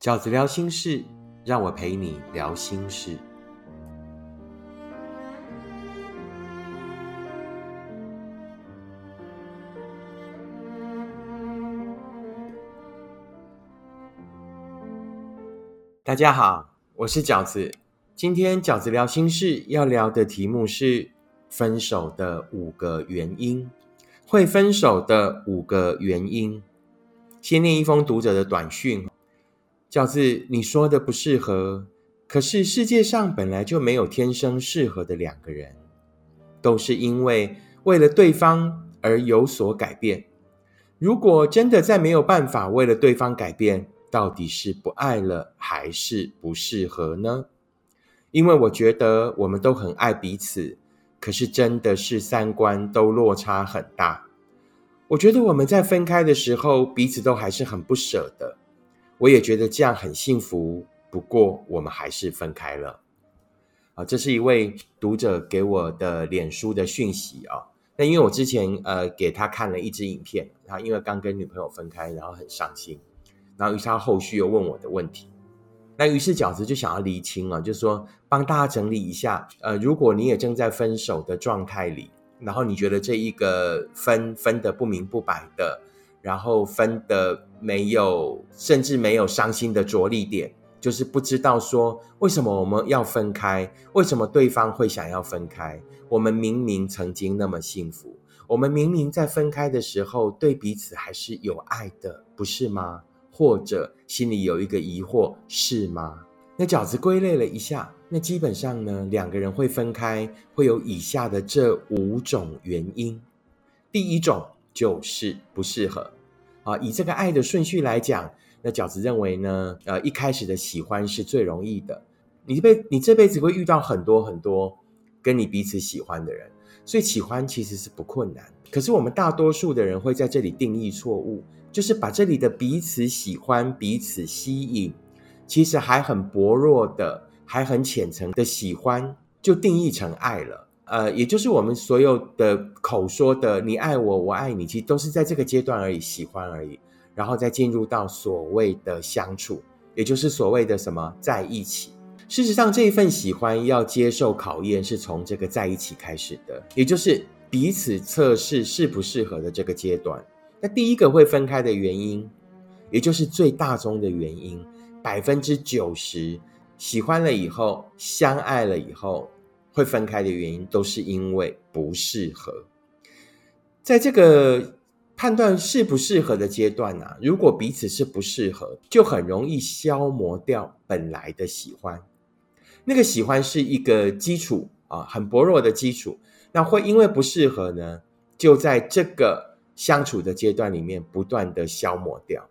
饺子聊心事，让我陪你聊心事。大家好，我是饺子。今天饺子聊心事要聊的题目是分手的五个原因，会分手的五个原因。先念一封读者的短讯：饺子，你说的不适合，可是世界上本来就没有天生适合的两个人，都是因为为了对方而有所改变。如果真的再没有办法为了对方改变，到底是不爱了还是不适合呢？因为我觉得我们都很爱彼此，可是真的是三观都落差很大。我觉得我们在分开的时候，彼此都还是很不舍的。我也觉得这样很幸福，不过我们还是分开了。啊，这是一位读者给我的脸书的讯息啊。那因为我之前呃给他看了一支影片，他因为刚跟女朋友分开，然后很伤心。然后于是他后续又问我的问题，那于是饺子就想要厘清啊，就说帮大家整理一下，呃，如果你也正在分手的状态里，然后你觉得这一个分分的不明不白的，然后分的没有，甚至没有伤心的着力点，就是不知道说为什么我们要分开，为什么对方会想要分开，我们明明曾经那么幸福，我们明明在分开的时候对彼此还是有爱的，不是吗？或者心里有一个疑惑，是吗？那饺子归类了一下，那基本上呢，两个人会分开，会有以下的这五种原因。第一种就是不适合啊。以这个爱的顺序来讲，那饺子认为呢，呃，一开始的喜欢是最容易的。你这辈你这辈子会遇到很多很多跟你彼此喜欢的人，所以喜欢其实是不困难。可是我们大多数的人会在这里定义错误。就是把这里的彼此喜欢、彼此吸引，其实还很薄弱的、还很浅层的喜欢，就定义成爱了。呃，也就是我们所有的口说的“你爱我，我爱你”，其实都是在这个阶段而已，喜欢而已，然后再进入到所谓的相处，也就是所谓的什么在一起。事实上，这一份喜欢要接受考验，是从这个在一起开始的，也就是彼此测试适不适合的这个阶段。那第一个会分开的原因，也就是最大宗的原因，百分之九十喜欢了以后，相爱了以后会分开的原因，都是因为不适合。在这个判断适不适合的阶段呢，如果彼此是不适合，就很容易消磨掉本来的喜欢。那个喜欢是一个基础啊，很薄弱的基础。那会因为不适合呢，就在这个。相处的阶段里面，不断的消磨掉。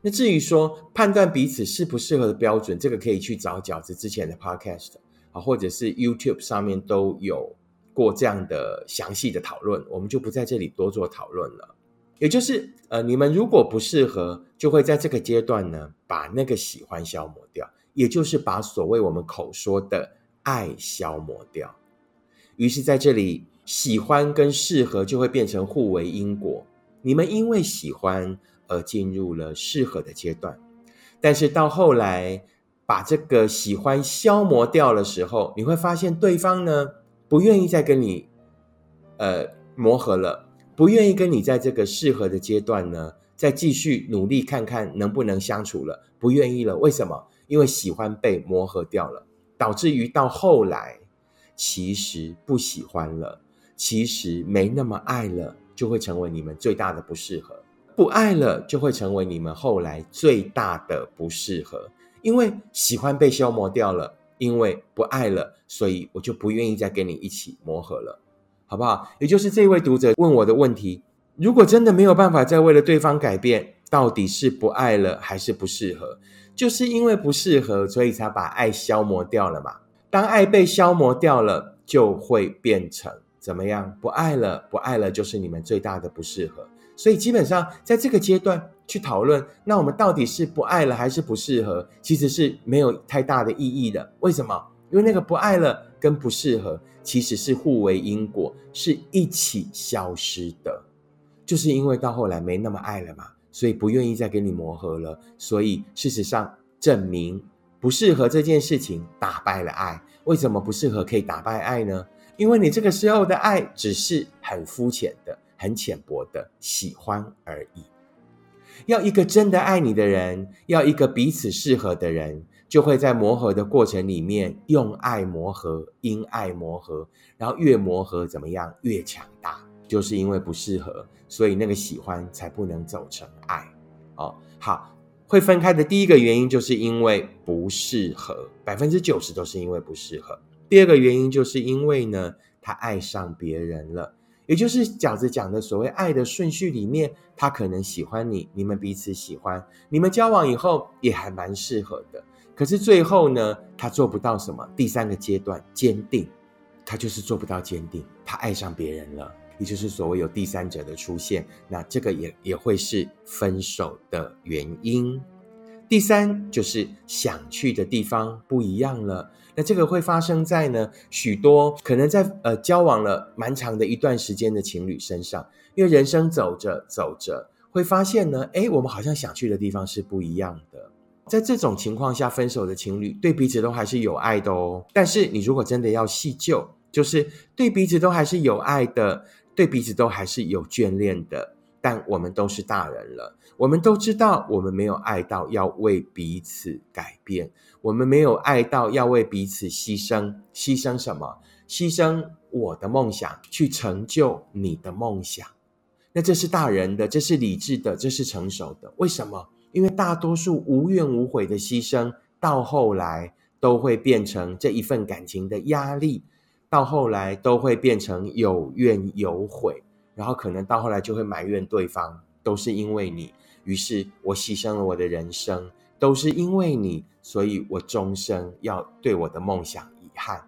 那至于说判断彼此适不适合的标准，这个可以去找饺子之前的 podcast 或者是 YouTube 上面都有过这样的详细的讨论，我们就不在这里多做讨论了。也就是，呃，你们如果不适合，就会在这个阶段呢，把那个喜欢消磨掉，也就是把所谓我们口说的爱消磨掉。于是，在这里。喜欢跟适合就会变成互为因果，你们因为喜欢而进入了适合的阶段，但是到后来把这个喜欢消磨掉的时候，你会发现对方呢不愿意再跟你呃磨合了，不愿意跟你在这个适合的阶段呢再继续努力看看能不能相处了，不愿意了。为什么？因为喜欢被磨合掉了，导致于到后来其实不喜欢了。其实没那么爱了，就会成为你们最大的不适合；不爱了，就会成为你们后来最大的不适合。因为喜欢被消磨掉了，因为不爱了，所以我就不愿意再跟你一起磨合了，好不好？也就是这位读者问我的问题：如果真的没有办法再为了对方改变，到底是不爱了还是不适合？就是因为不适合，所以才把爱消磨掉了嘛。当爱被消磨掉了，就会变成。怎么样？不爱了，不爱了，就是你们最大的不适合。所以基本上在这个阶段去讨论，那我们到底是不爱了还是不适合，其实是没有太大的意义的。为什么？因为那个不爱了跟不适合其实是互为因果，是一起消失的。就是因为到后来没那么爱了嘛，所以不愿意再跟你磨合了。所以事实上证明不适合这件事情打败了爱。为什么不适合可以打败爱呢？因为你这个时候的爱只是很肤浅的、很浅薄的喜欢而已。要一个真的爱你的人，要一个彼此适合的人，就会在磨合的过程里面用爱磨合，因爱磨合，然后越磨合怎么样越强大，就是因为不适合，所以那个喜欢才不能走成爱。哦，好，会分开的第一个原因就是因为不适合，百分之九十都是因为不适合。第二个原因就是因为呢，他爱上别人了。也就是饺子讲的所谓爱的顺序里面，他可能喜欢你，你们彼此喜欢，你们交往以后也还蛮适合的。可是最后呢，他做不到什么？第三个阶段坚定，他就是做不到坚定，他爱上别人了，也就是所谓有第三者的出现，那这个也也会是分手的原因。第三就是想去的地方不一样了。那这个会发生在呢许多可能在呃交往了蛮长的一段时间的情侣身上，因为人生走着走着会发现呢，哎，我们好像想去的地方是不一样的。在这种情况下分手的情侣对彼此都还是有爱的哦。但是你如果真的要细究，就是对彼此都还是有爱的，对彼此都还是有眷恋的。但我们都是大人了，我们都知道，我们没有爱到要为彼此改变，我们没有爱到要为彼此牺牲。牺牲什么？牺牲我的梦想，去成就你的梦想。那这是大人的，这是理智的，这是成熟的。为什么？因为大多数无怨无悔的牺牲，到后来都会变成这一份感情的压力，到后来都会变成有怨有悔。然后可能到后来就会埋怨对方，都是因为你，于是我牺牲了我的人生，都是因为你，所以我终生要对我的梦想遗憾。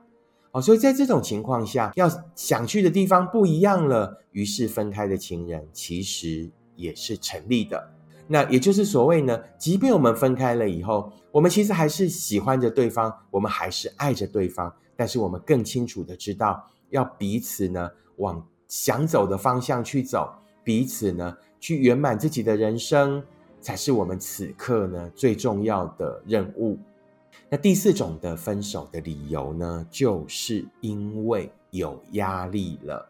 哦，所以在这种情况下，要想去的地方不一样了，于是分开的情人其实也是成立的。那也就是所谓呢，即便我们分开了以后，我们其实还是喜欢着对方，我们还是爱着对方，但是我们更清楚的知道，要彼此呢往。想走的方向去走，彼此呢去圆满自己的人生，才是我们此刻呢最重要的任务。那第四种的分手的理由呢，就是因为有压力了。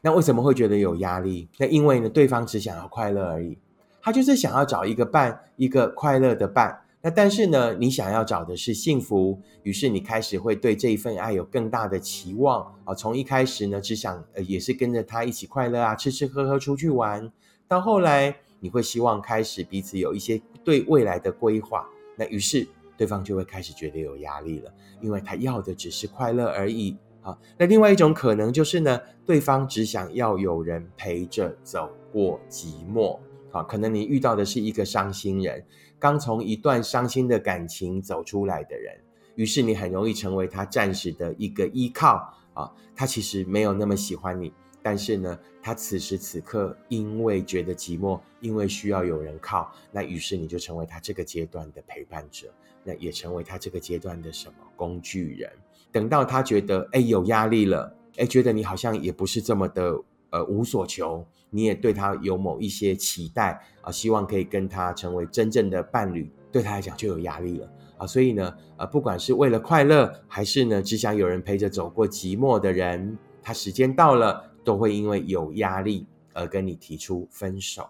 那为什么会觉得有压力？那因为呢，对方只想要快乐而已，他就是想要找一个伴，一个快乐的伴。那但是呢，你想要找的是幸福，于是你开始会对这一份爱有更大的期望啊。从一开始呢，只想呃也是跟着他一起快乐啊，吃吃喝喝出去玩，到后来你会希望开始彼此有一些对未来的规划。那于是对方就会开始觉得有压力了，因为他要的只是快乐而已啊。那另外一种可能就是呢，对方只想要有人陪着走过寂寞啊。可能你遇到的是一个伤心人。刚从一段伤心的感情走出来的人，于是你很容易成为他暂时的一个依靠啊。他其实没有那么喜欢你，但是呢，他此时此刻因为觉得寂寞，因为需要有人靠，那于是你就成为他这个阶段的陪伴者，那也成为他这个阶段的什么工具人。等到他觉得哎有压力了，哎觉得你好像也不是这么的。呃，无所求，你也对他有某一些期待啊，希望可以跟他成为真正的伴侣，对他来讲就有压力了啊。所以呢，呃，不管是为了快乐，还是呢只想有人陪着走过寂寞的人，他时间到了，都会因为有压力而跟你提出分手。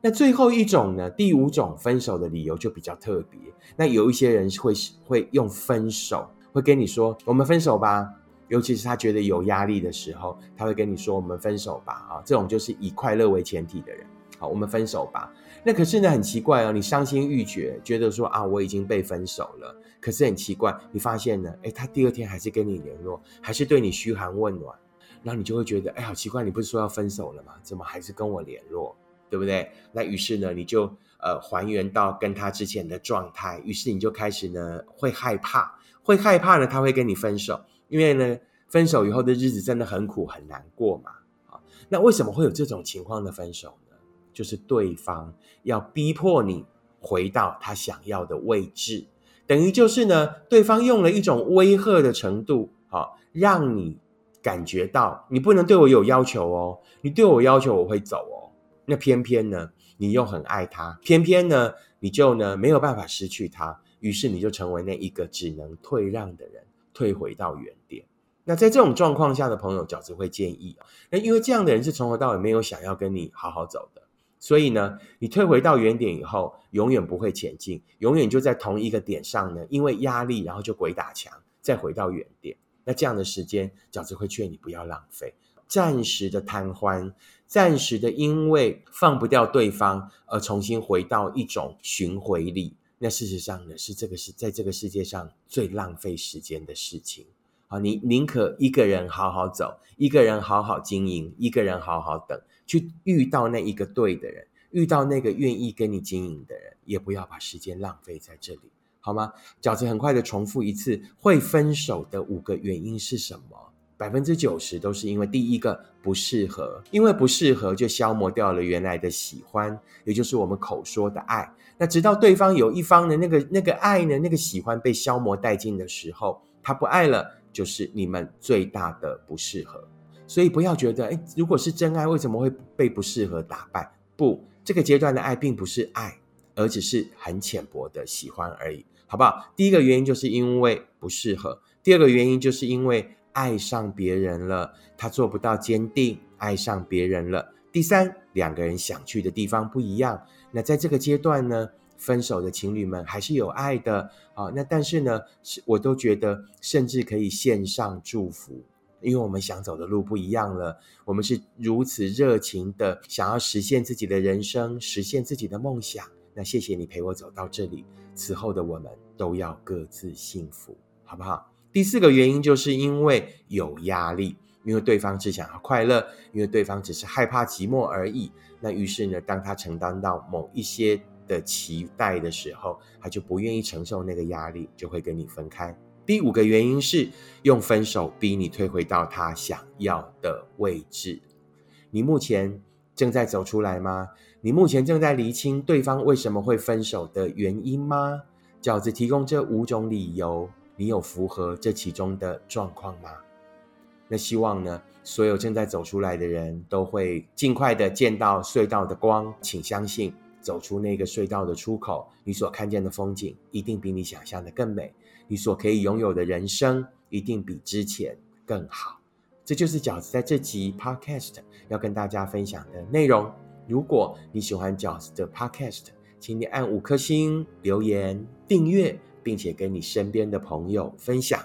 那最后一种呢，第五种分手的理由就比较特别。那有一些人会会用分手，会跟你说：“我们分手吧。”尤其是他觉得有压力的时候，他会跟你说：“我们分手吧。”啊，这种就是以快乐为前提的人。好，我们分手吧。那可是呢，很奇怪哦，你伤心欲绝，觉得说啊，我已经被分手了。可是很奇怪，你发现呢，哎，他第二天还是跟你联络，还是对你嘘寒问暖，然后你就会觉得，哎，好奇怪，你不是说要分手了吗？怎么还是跟我联络？对不对？那于是呢，你就呃还原到跟他之前的状态，于是你就开始呢会害怕，会害怕呢，他会跟你分手。因为呢，分手以后的日子真的很苦很难过嘛，啊，那为什么会有这种情况的分手呢？就是对方要逼迫你回到他想要的位置，等于就是呢，对方用了一种威吓的程度，好，让你感觉到你不能对我有要求哦，你对我要求我会走哦，那偏偏呢，你又很爱他，偏偏呢，你就呢没有办法失去他，于是你就成为那一个只能退让的人，退回到原点。那在这种状况下的朋友，饺子会建议那因为这样的人是从头到尾没有想要跟你好好走的，所以呢，你退回到原点以后，永远不会前进，永远就在同一个点上呢，因为压力，然后就鬼打墙，再回到原点。那这样的时间，饺子会劝你不要浪费，暂时的贪欢，暂时的因为放不掉对方而重新回到一种巡回里。那事实上呢，是这个是在这个世界上最浪费时间的事情。好，你宁可一个人好好走，一个人好好经营，一个人好好等，去遇到那一个对的人，遇到那个愿意跟你经营的人，也不要把时间浪费在这里，好吗？饺子很快的重复一次，会分手的五个原因是什么？百分之九十都是因为第一个不适合，因为不适合就消磨掉了原来的喜欢，也就是我们口说的爱。那直到对方有一方的那个那个爱呢，那个喜欢被消磨殆尽的时候，他不爱了。就是你们最大的不适合，所以不要觉得，哎，如果是真爱，为什么会被不适合打败？不，这个阶段的爱并不是爱，而只是很浅薄的喜欢而已，好不好？第一个原因就是因为不适合，第二个原因就是因为爱上别人了，他做不到坚定，爱上别人了。第三，两个人想去的地方不一样，那在这个阶段呢？分手的情侣们还是有爱的啊，那但是呢，是我都觉得甚至可以线上祝福，因为我们想走的路不一样了。我们是如此热情的想要实现自己的人生，实现自己的梦想。那谢谢你陪我走到这里，此后的我们都要各自幸福，好不好？第四个原因就是因为有压力，因为对方只想要快乐，因为对方只是害怕寂寞而已。那于是呢，当他承担到某一些。的期待的时候，他就不愿意承受那个压力，就会跟你分开。第五个原因是用分手逼你退回到他想要的位置。你目前正在走出来吗？你目前正在厘清对方为什么会分手的原因吗？饺子提供这五种理由，你有符合这其中的状况吗？那希望呢，所有正在走出来的人都会尽快的见到隧道的光，请相信。走出那个隧道的出口，你所看见的风景一定比你想象的更美，你所可以拥有的人生一定比之前更好。这就是饺子在这集 Podcast 要跟大家分享的内容。如果你喜欢饺子的 Podcast，请你按五颗星、留言、订阅，并且跟你身边的朋友分享。